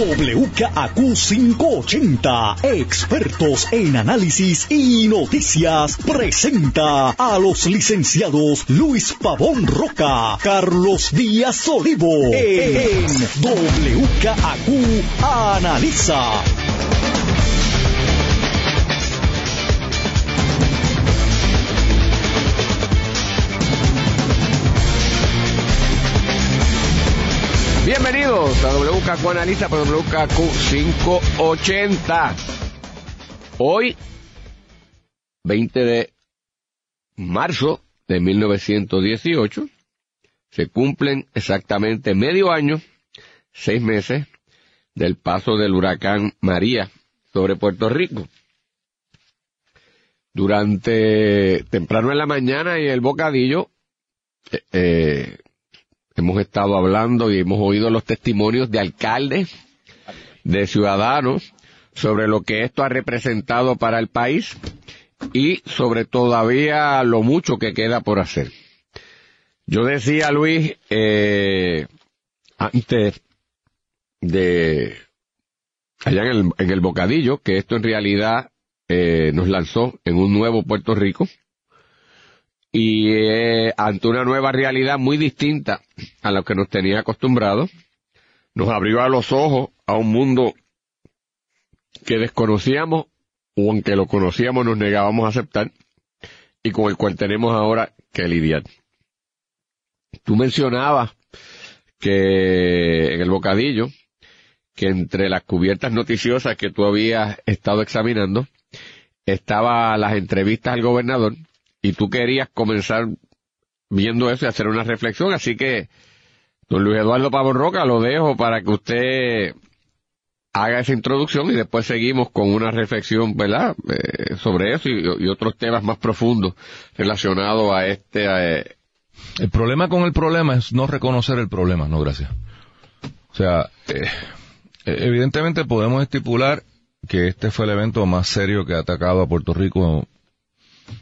WKAQ 580, expertos en análisis y noticias, presenta a los licenciados Luis Pavón Roca, Carlos Díaz Olivo, en WKAQ Analiza. Bienvenidos a WKQ Analiza por WKQ 580. Hoy, 20 de marzo de 1918, se cumplen exactamente medio año, seis meses, del paso del huracán María sobre Puerto Rico. Durante temprano en la mañana y el bocadillo, eh, eh Hemos estado hablando y hemos oído los testimonios de alcaldes, de ciudadanos, sobre lo que esto ha representado para el país y sobre todavía lo mucho que queda por hacer. Yo decía, Luis, eh, antes de allá en el, bocadillo, que esto en realidad eh, nos lanzó en un nuevo Puerto Rico, y eh, ante una nueva realidad muy distinta a lo que nos tenía acostumbrados, nos abrió a los ojos a un mundo que desconocíamos o aunque lo conocíamos nos negábamos a aceptar y con el cual tenemos ahora que lidiar. Tú mencionabas que en el bocadillo, que entre las cubiertas noticiosas que tú habías estado examinando, estaba las entrevistas al gobernador y tú querías comenzar viendo eso y hacer una reflexión, así que don Luis Eduardo Pavón Roca lo dejo para que usted haga esa introducción y después seguimos con una reflexión, ¿verdad?, eh, sobre eso y, otros temas más profundos relacionados a este... Eh, el problema con el problema es no reconocer el problema, no gracias. O sea, eh, evidentemente podemos estipular que este fue el evento más serio que ha atacado a Puerto Rico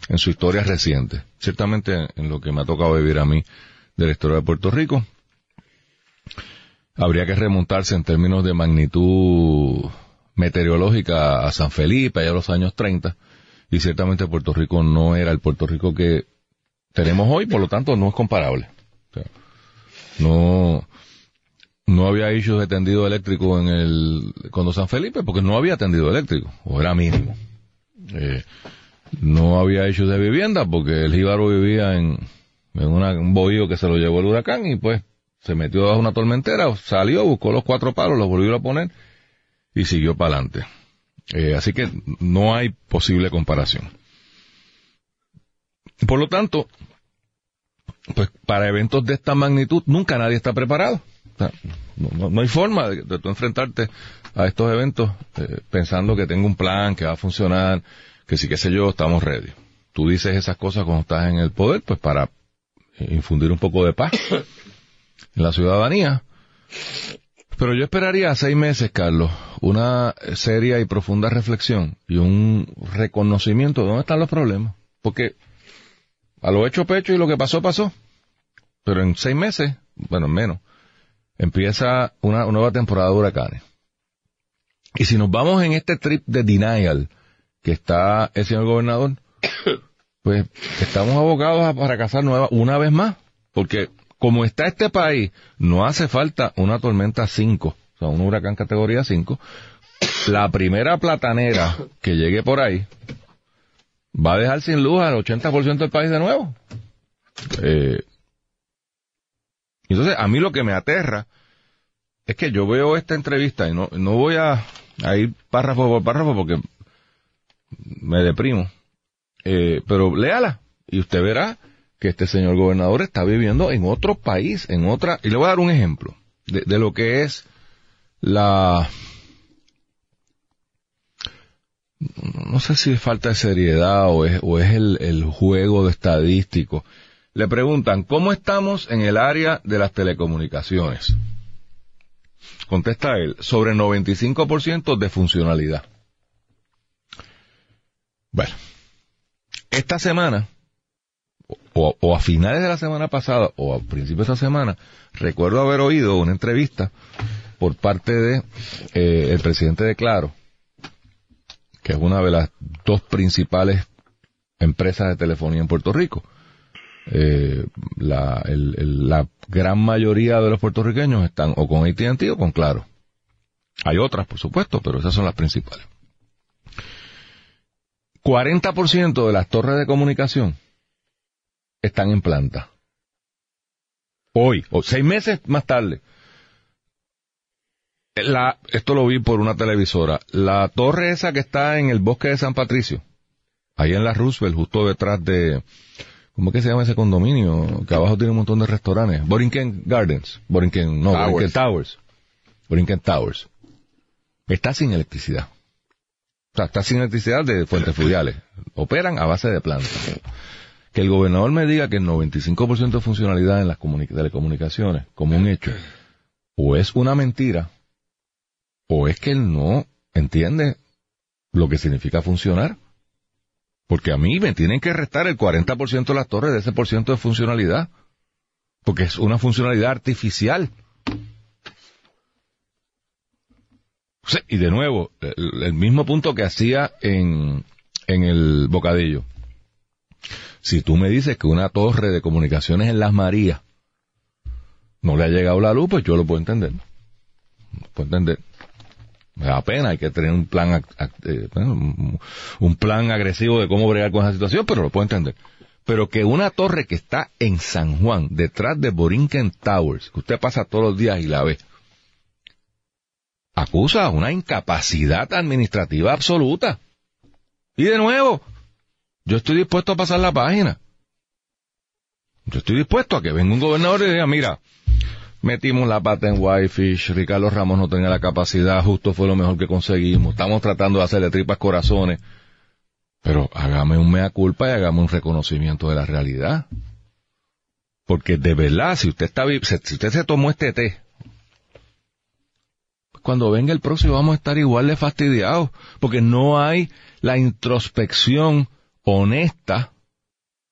en su historia reciente. Ciertamente en lo que me ha tocado vivir a mí de la historia de Puerto Rico, habría que remontarse en términos de magnitud meteorológica a San Felipe, allá a los años 30, y ciertamente Puerto Rico no era el Puerto Rico que tenemos hoy, por lo tanto no es comparable. no, no había issues de tendido eléctrico en el, cuando San Felipe, porque no había tendido eléctrico, o era mínimo. Eh, no había hecho de vivienda porque el jíbaro vivía en, un bohío que se lo llevó el huracán y pues se metió bajo una tormentera, salió, buscó los cuatro palos, los volvió a poner y siguió para adelante. Eh, así que no hay posible comparación. Por lo tanto, pues para eventos de esta magnitud nunca nadie está preparado. no, hay forma de, de, enfrentarte a estos eventos eh, pensando que tengo un plan, que va a funcionar, que sí, qué sé yo, estamos ready. Tú dices esas cosas cuando estás en el poder, pues para infundir un poco de paz en la ciudadanía. Pero yo esperaría seis meses, Carlos, una seria y profunda reflexión y un reconocimiento de dónde están los problemas. Porque a lo hecho pecho y lo que pasó, pasó. Pero en seis meses, bueno, menos, empieza una nueva temporada de huracanes. Y si nos vamos en este trip de denial, que está el señor gobernador, pues estamos abocados a fracasar nueva, una vez más, porque como está este país, no hace falta una tormenta 5, o sea, un huracán categoría 5. La primera platanera que llegue por ahí va a dejar sin luz al 80% del país de nuevo. Eh, entonces, a mí lo que me aterra es que yo veo esta entrevista y no, no voy a, a ir párrafo por párrafo porque me deprimo. Eh, pero léala y usted verá que este señor gobernador está viviendo en otro país, en otra... Y le voy a dar un ejemplo de, lo que es la... No sé si es falta de seriedad o es, o es el, el juego de estadístico. Le preguntan, ¿cómo estamos en el área de las telecomunicaciones? Contesta él, sobre 95% de funcionalidad. Bueno, esta semana, o, a finales de la semana pasada, o a principios de esta semana, recuerdo haber oído una entrevista por parte de eh, el presidente de Claro, que es una de las dos principales empresas de telefonía en Puerto Rico. Eh, la, el- la gran mayoría de los puertorriqueños están o con AT&T o con Claro. Hay otras, por supuesto, pero esas son las principales. 40% de las torres de comunicación están en planta. Hoy, o seis meses más tarde. La, esto lo vi por una televisora. La torre esa que está en el bosque de San Patricio, ahí en la Roosevelt, justo detrás de, ¿cómo es que se llama ese condominio? Que abajo tiene un montón de restaurantes. Borinquen Gardens. Borinquen, no, Towers. Borinquen Towers. Borinquen Towers. Está sin electricidad. Sea, está sin electricidad de fuentes fluviales. Operan a base de plantas. Que el gobernador me diga que el 95% de funcionalidad en las comuni- telecomunicaciones, como un hecho, o es una mentira, o es que él no entiende lo que significa funcionar. Porque a mí me tienen que restar el 40% de las torres de ese por ciento de funcionalidad. Porque es una funcionalidad artificial. Y de nuevo, el, mismo punto que hacía en, en el bocadillo. Si tú me dices que una torre de comunicaciones en Las Marías no le ha llegado la luz, pues yo lo puedo entender. Lo puedo entender. Me da pena, hay que tener un plan, eh, un plan agresivo de cómo bregar con esa situación, pero lo puedo entender. Pero que una torre que está en San Juan, detrás de Borinquen Towers, que usted pasa todos los días y la ve, acusa una incapacidad administrativa absoluta. Y de nuevo, yo estoy dispuesto a pasar la página. Yo estoy dispuesto a que venga un gobernador y diga, mira, metimos la pata en Whitefish, Ricardo Ramos no tenía la capacidad, justo fue lo mejor que conseguimos, estamos tratando de hacerle tripas corazones, pero hágame un mea culpa y hágame un reconocimiento de la realidad. Porque de verdad, si usted está si usted se tomó este té, cuando venga el próximo vamos a estar igual de fastidiados, porque no hay la introspección honesta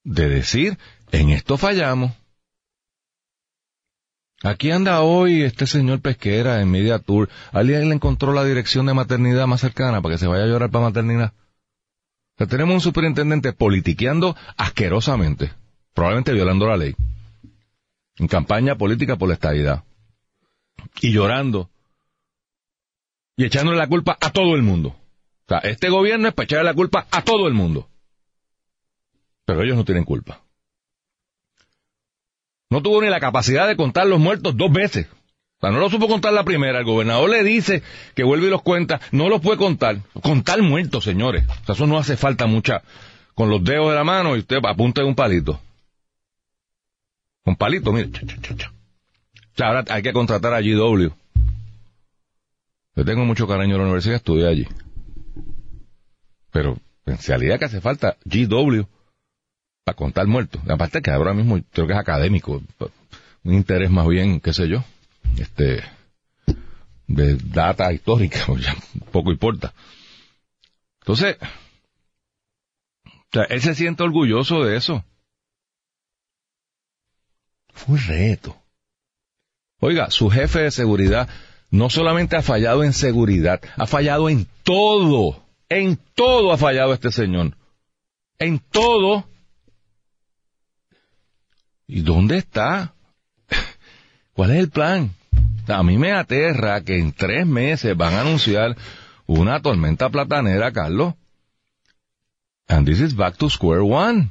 de decir, en esto fallamos. Aquí anda hoy este señor Pesquera en Media Tour. Alguien le encontró la dirección de maternidad más cercana para que se vaya a llorar para maternidad. O sea, tenemos un superintendente politiqueando asquerosamente, probablemente violando la ley, en campaña política por la estabilidad, y llorando, y echándole la culpa a todo el mundo. O sea, este gobierno es para echarle la culpa a todo el mundo. Pero ellos no tienen culpa. No tuvo ni la capacidad de contar los muertos dos veces. O sea, no lo supo contar la primera. El gobernador le dice que vuelve y los cuenta. No los puede contar. Contar muertos, señores. O sea, eso no hace falta mucha. Con los dedos de la mano y usted apunta en un palito. Un palito, mire. O sea, ahora hay que contratar a GW. Yo tengo mucho cariño a la universidad, estudié allí. Pero en realidad que hace falta GW para contar muertos. Aparte que ahora mismo creo que es académico, un interés más bien, qué sé yo, este, de data histórica, pues ya poco importa. Entonces, o sea, él se siente orgulloso de eso. Fue un reto. Oiga, su jefe de seguridad no solamente ha fallado en seguridad, ha fallado en todo. En todo ha fallado este señor. En todo. ¿Y dónde está? ¿Cuál es el plan? A mí me aterra que en tres meses van a anunciar una tormenta platanera, Carlos. And this is back to square one.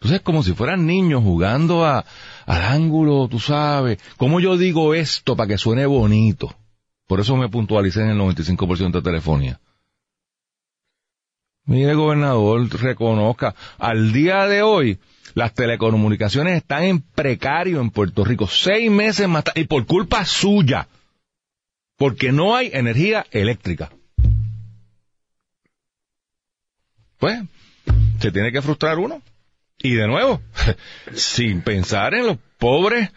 Entonces, como si fueran niños jugando a, al ángulo, tú sabes. ¿Cómo yo digo esto para que suene bonito? Por eso me puntualicé en el 95% de telefonía. Mire, gobernador, reconozca, al día de hoy, las telecomunicaciones están en precario en Puerto Rico, seis meses más tarde, y por culpa suya, porque no hay energía eléctrica. Pues, se tiene que frustrar uno. Y de nuevo, sin pensar en los pobres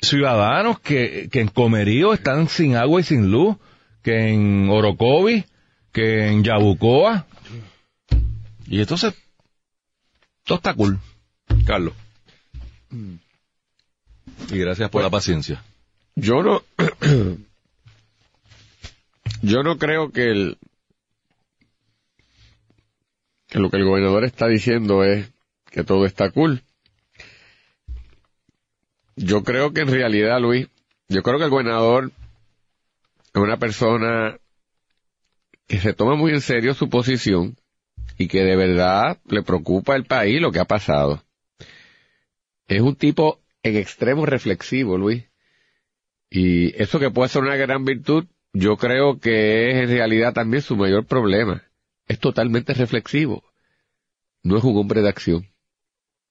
ciudadanos que, que en Comerío están sin agua y sin luz, que en Orocovi, que en Yabucoa. Y entonces, todo está cool, Carlos. Y gracias por la paciencia. Yo no, yo no creo que el, que lo que el gobernador está diciendo es que todo está cool. Yo creo que en realidad, Luis, yo creo que el gobernador es una persona que se toma muy en serio su posición y que de verdad le preocupa el país lo que ha pasado. Es un tipo en extremo reflexivo, Luis. Y eso que puede ser una gran virtud, yo creo que es en realidad también su mayor problema. Es totalmente reflexivo. No es un hombre de acción.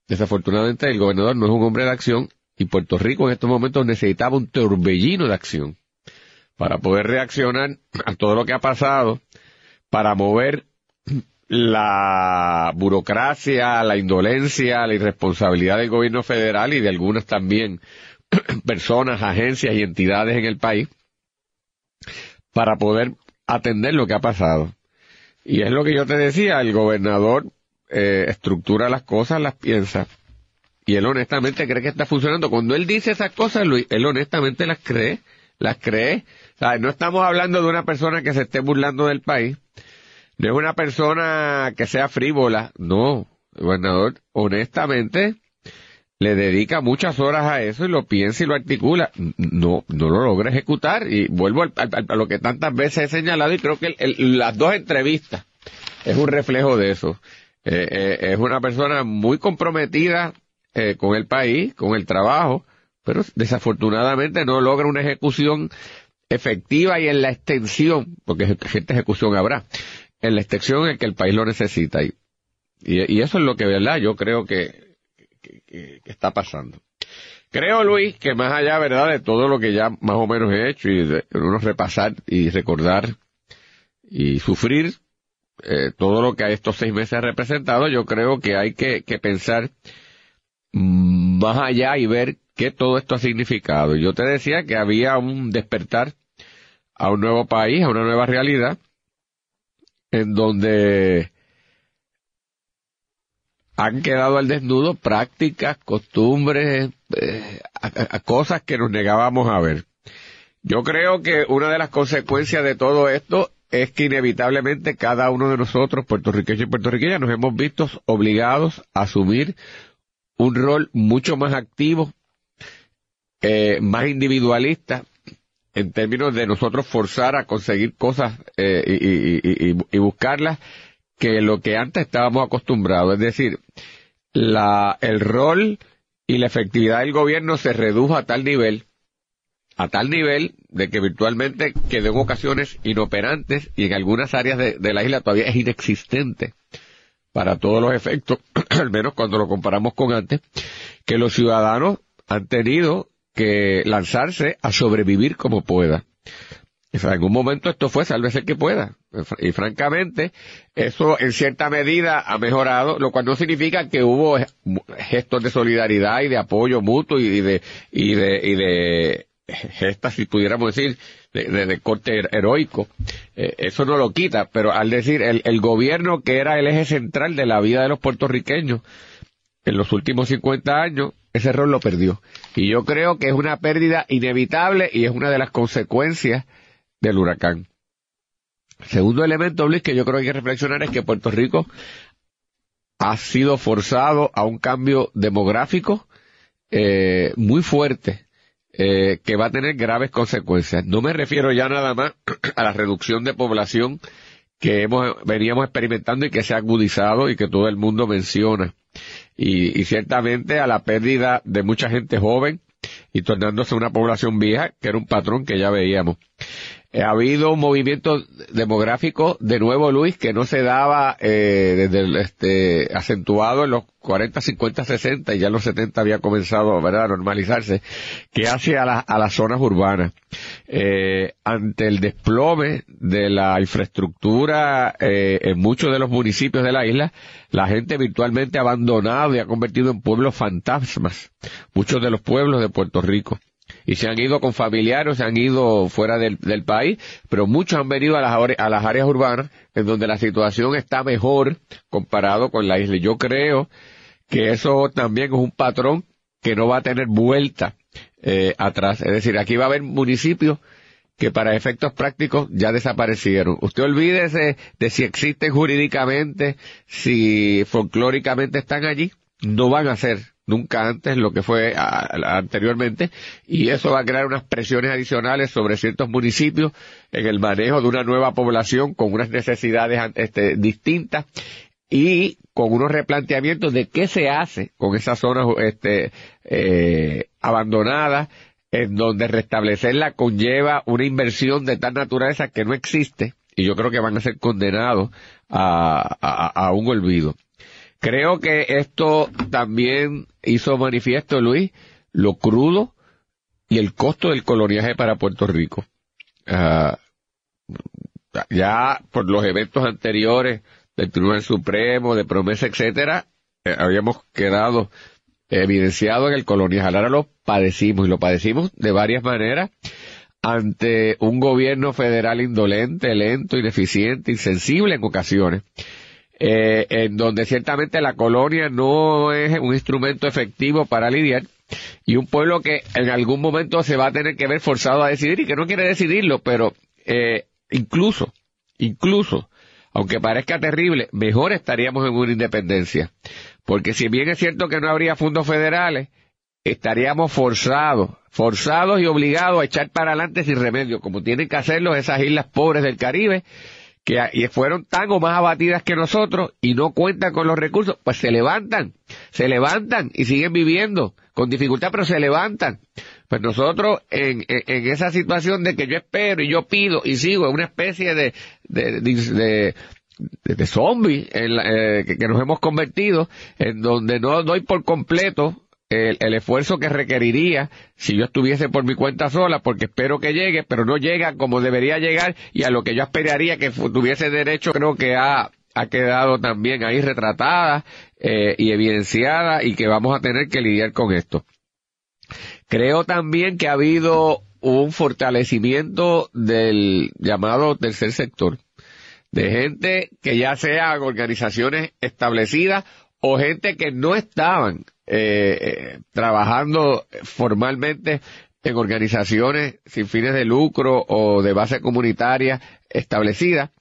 Desafortunadamente el gobernador no es un hombre de acción y Puerto Rico en estos momentos necesitaba un torbellino de acción para poder reaccionar a todo lo que ha pasado, para mover la burocracia, la indolencia, la irresponsabilidad del gobierno federal y de algunas también personas, agencias y entidades en el país para poder atender lo que ha pasado. Y es lo que yo te decía, el gobernador eh, estructura las cosas, las piensa, y él honestamente cree que está funcionando. Cuando él dice esas cosas, él honestamente las cree, las cree. O no estamos hablando de una persona que se esté burlando del país, no es una persona que sea frívola, no. El gobernador, honestamente, le dedica muchas horas a eso y lo piensa y lo articula. No, no lo logra ejecutar. Y vuelvo a lo que tantas veces he señalado y creo que las dos entrevistas es un reflejo de eso. Eh, eh, es una persona muy comprometida eh, con el país, con el trabajo, pero desafortunadamente no logra una ejecución efectiva y en la extensión, porque gente ejecución habrá, en la extensión en que el país lo necesita. Y, y, eso es lo que, ¿verdad? Yo creo que, que, está pasando. Creo, Luis, que más allá, ¿verdad?, de todo lo que ya más o menos he hecho y de uno repasar y recordar y sufrir eh, todo lo que a estos seis meses ha representado, yo creo que hay que, pensar más allá y ver qué todo esto ha significado. Yo te decía que había un despertar a un nuevo país, a una nueva realidad, en donde han quedado al desnudo prácticas, costumbres, eh, cosas que nos negábamos a ver. Yo creo que una de las consecuencias de todo esto es que inevitablemente cada uno de nosotros, puertorriqueños y puertorriqueñas, nos hemos visto obligados a asumir un rol mucho más activo, eh, más individualista, en términos de nosotros forzar a conseguir cosas eh, y, buscarlas que lo que antes estábamos acostumbrados. Es decir, la, el rol y la efectividad del gobierno se redujo a tal nivel, a tal nivel de que virtualmente quedó en ocasiones inoperantes y en algunas áreas de, la isla todavía es inexistente para todos los efectos, al menos cuando lo comparamos con antes, que los ciudadanos han tenido que lanzarse a sobrevivir como pueda. En algún momento esto fue sálvese que pueda. Y francamente, eso en cierta medida ha mejorado, lo cual no significa que hubo gestos de solidaridad y de apoyo mutuo y de, y de, y de gestas, si pudiéramos decir, de, corte heroico. Eh, eso no lo quita, pero al decir el, el gobierno que era el eje central de la vida de los puertorriqueños en los últimos 50 años, ese rol lo perdió. Y yo creo que es una pérdida inevitable y es una de las consecuencias del huracán. Segundo elemento, Luis, que yo creo que hay que reflexionar es que Puerto Rico ha sido forzado a un cambio demográfico eh, muy fuerte eh, que va a tener graves consecuencias. No me refiero ya nada más a la reducción de población que hemos, veníamos experimentando y que se ha agudizado y que todo el mundo menciona. Y, y ciertamente a la pérdida de mucha gente joven y tornándose una población vieja, que era un patrón que ya veíamos. Eh, ha habido un movimiento demográfico de nuevo, Luis, que no se daba eh, desde el, este, acentuado en los 40, 50, 60 y ya en los 70 había comenzado ¿verdad? a normalizarse, que hace a, a las zonas urbanas. Eh, ante el desplome de la infraestructura eh, en muchos de los municipios de la isla, la gente virtualmente ha abandonado y ha convertido en pueblos fantasmas muchos de los pueblos de Puerto Rico y se han ido con familiares, se han ido fuera del, país, pero muchos han venido a las, áreas urbanas en donde la situación está mejor comparado con la isla. Yo creo que eso también es un patrón que no va a tener vuelta eh, atrás. Es decir, aquí va a haber municipios que para efectos prácticos ya desaparecieron. Usted olvídese de si existen jurídicamente, si folclóricamente están allí, no van a ser nunca antes lo que fue anteriormente y eso va a crear unas presiones adicionales sobre ciertos municipios en el manejo de una nueva población con unas necesidades este, distintas y con unos replanteamientos de qué se hace con esas zonas este, eh, abandonadas en donde restablecerla conlleva una inversión de tal naturaleza que no existe y yo creo que van a ser condenados a, un olvido. Creo que esto también hizo manifiesto, Luis, lo crudo y el costo del coloniaje para Puerto Rico. Ah, ya por los eventos anteriores del Tribunal Supremo, de promesa, etcétera, eh, habíamos quedado evidenciado en el colonial. Ahora lo padecimos y lo padecimos de varias maneras ante un gobierno federal indolente, lento, ineficiente, insensible en ocasiones, eh, en donde ciertamente la colonia no es un instrumento efectivo para lidiar y un pueblo que en algún momento se va a tener que ver forzado a decidir y que no quiere decidirlo, pero eh, incluso, incluso, aunque parezca terrible, mejor estaríamos en una independencia. Porque si bien es cierto que no habría fondos federales, estaríamos forzados, forzados y obligados a echar para adelante sin remedio, como tienen que hacerlo esas islas pobres del Caribe, que fueron tan o más abatidas que nosotros y no cuentan con los recursos, pues se levantan, se levantan y siguen viviendo con dificultad, pero se levantan. Pues nosotros en, esa situación de que yo espero y yo pido y sigo en una especie de, de, de zombies en eh, que, nos hemos convertido, en donde no doy por completo el, el, esfuerzo que requeriría si yo estuviese por mi cuenta sola, porque espero que llegue, pero no llega como debería llegar y a lo que yo esperaría que tuviese derecho, creo que ha, ha quedado también ahí retratada eh, y evidenciada y que vamos a tener que lidiar con esto. Creo también que ha habido un fortalecimiento del llamado tercer sector de gente que ya sean organizaciones establecidas o gente que no estaban eh, eh, trabajando formalmente en organizaciones sin fines de lucro o de base comunitaria establecida,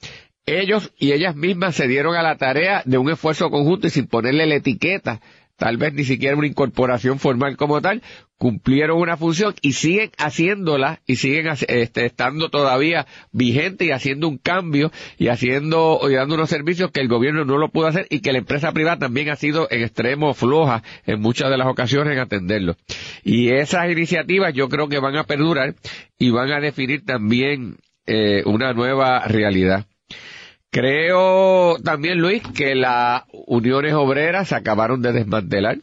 ellos y ellas mismas se dieron a la tarea de un esfuerzo conjunto y sin ponerle la etiqueta tal vez ni siquiera una incorporación formal como tal, cumplieron una función y siguen haciéndola y siguen este, estando todavía vigentes y haciendo un cambio y haciendo y dando unos servicios que el gobierno no lo pudo hacer y que la empresa privada también ha sido en extremo floja en muchas de las ocasiones en atenderlo. Y esas iniciativas yo creo que van a perdurar y van a definir también eh, una nueva realidad. Creo también, Luis, que las uniones obreras se acabaron de desmantelar.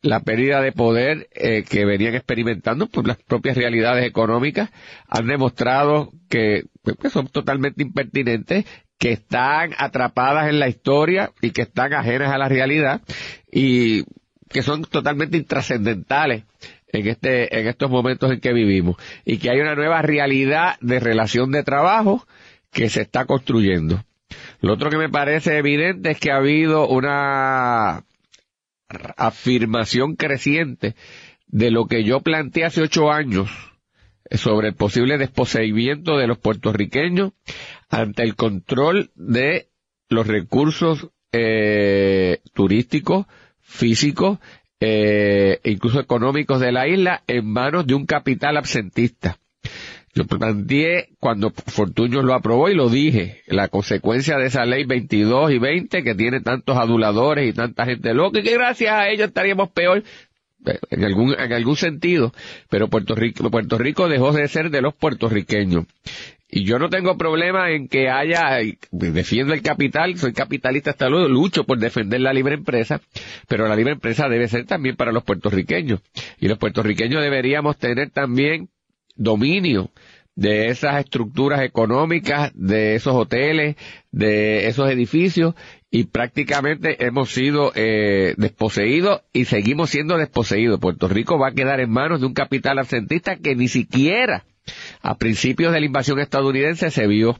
La pérdida de poder eh, que venían experimentando por las propias realidades económicas han demostrado que, que son totalmente impertinentes, que están atrapadas en la historia y que están ajenas a la realidad y que son totalmente intrascendentales en este en estos momentos en que vivimos y que hay una nueva realidad de relación de trabajo que se está construyendo. Lo otro que me parece evidente es que ha habido una afirmación creciente de lo que yo planteé hace ocho años sobre el posible desposeimiento de los puertorriqueños ante el control de los recursos eh, turísticos, físicos, eh, incluso económicos de la isla en manos de un capital absentista. Yo planteé cuando Fortuño lo aprobó y lo dije, la consecuencia de esa ley 22 y 20 que tiene tantos aduladores y tanta gente loca y que gracias a ellos estaríamos peor eh, en algún, en algún sentido, pero Puerto Rico, Puerto Rico dejó de ser de los puertorriqueños. Y yo no tengo problema en que haya, defiendo el capital, soy capitalista hasta luego, lucho por defender la libre empresa, pero la libre empresa debe ser también para los puertorriqueños. Y los puertorriqueños deberíamos tener también dominio de esas estructuras económicas, de esos hoteles, de esos edificios, y prácticamente hemos sido eh, desposeídos y seguimos siendo desposeídos. Puerto Rico va a quedar en manos de un capital absentista que ni siquiera a principios de la invasión estadounidense se vio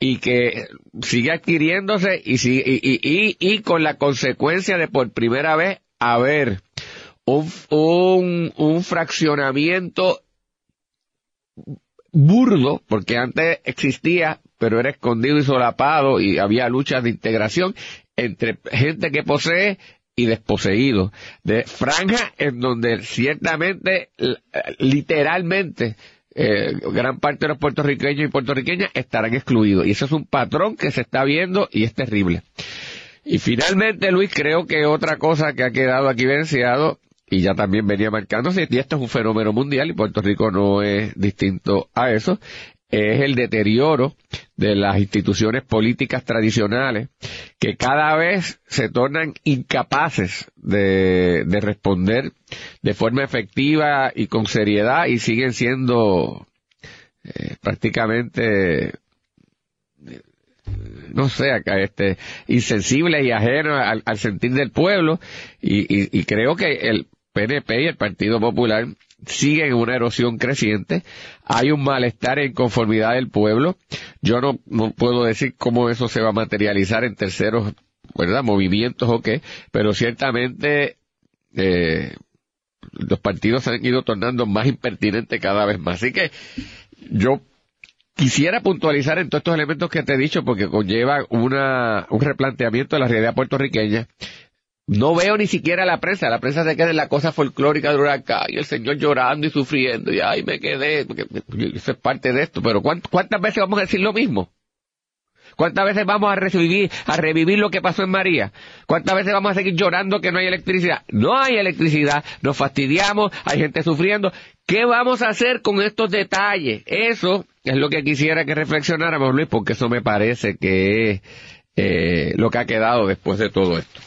y que sigue adquiriéndose y, con la consecuencia de por primera vez haber un fraccionamiento burdo, porque antes existía, pero era escondido y solapado y había luchas de integración entre gente que posee y desposeído, de franja en donde ciertamente, literalmente, eh, gran parte de los puertorriqueños y puertorriqueñas estarán excluidos. Y eso es un patrón que se está viendo y es terrible. Y finalmente, Luis, creo que otra cosa que ha quedado aquí evidenciado y ya también venía marcándose, y esto es un fenómeno mundial y Puerto Rico no es distinto a eso, es el deterioro de las instituciones políticas tradicionales que cada vez se tornan incapaces de, de responder de forma efectiva y con seriedad y siguen siendo eh, prácticamente no sé, este, insensibles y ajenos al, sentir del pueblo. Y, creo que el PNP y el Partido Popular siguen una erosión creciente, hay un malestar en conformidad del pueblo, yo no, no puedo decir cómo eso se va a materializar en terceros, ¿verdad?, movimientos o qué, pero ciertamente, eh, los partidos se han ido tornando más impertinentes cada vez más. Así que yo quisiera puntualizar en todos estos elementos que te he dicho porque conlleva una, un replanteamiento de la realidad puertorriqueña no veo ni siquiera la prensa, la prensa se queda en la cosa folclórica de huracán y el señor llorando y sufriendo y ay me quedé, porque eso es parte de esto, pero ¿cuántas veces vamos a decir lo mismo? ¿Cuántas veces vamos a revivir, a revivir lo que pasó en María? ¿Cuántas veces vamos a seguir llorando que no hay electricidad? No hay electricidad, nos fastidiamos, hay gente sufriendo. ¿Qué vamos a hacer con estos detalles? Eso es lo que quisiera que reflexionáramos, Luis, porque eso me parece que es eh, lo que ha quedado después de todo esto.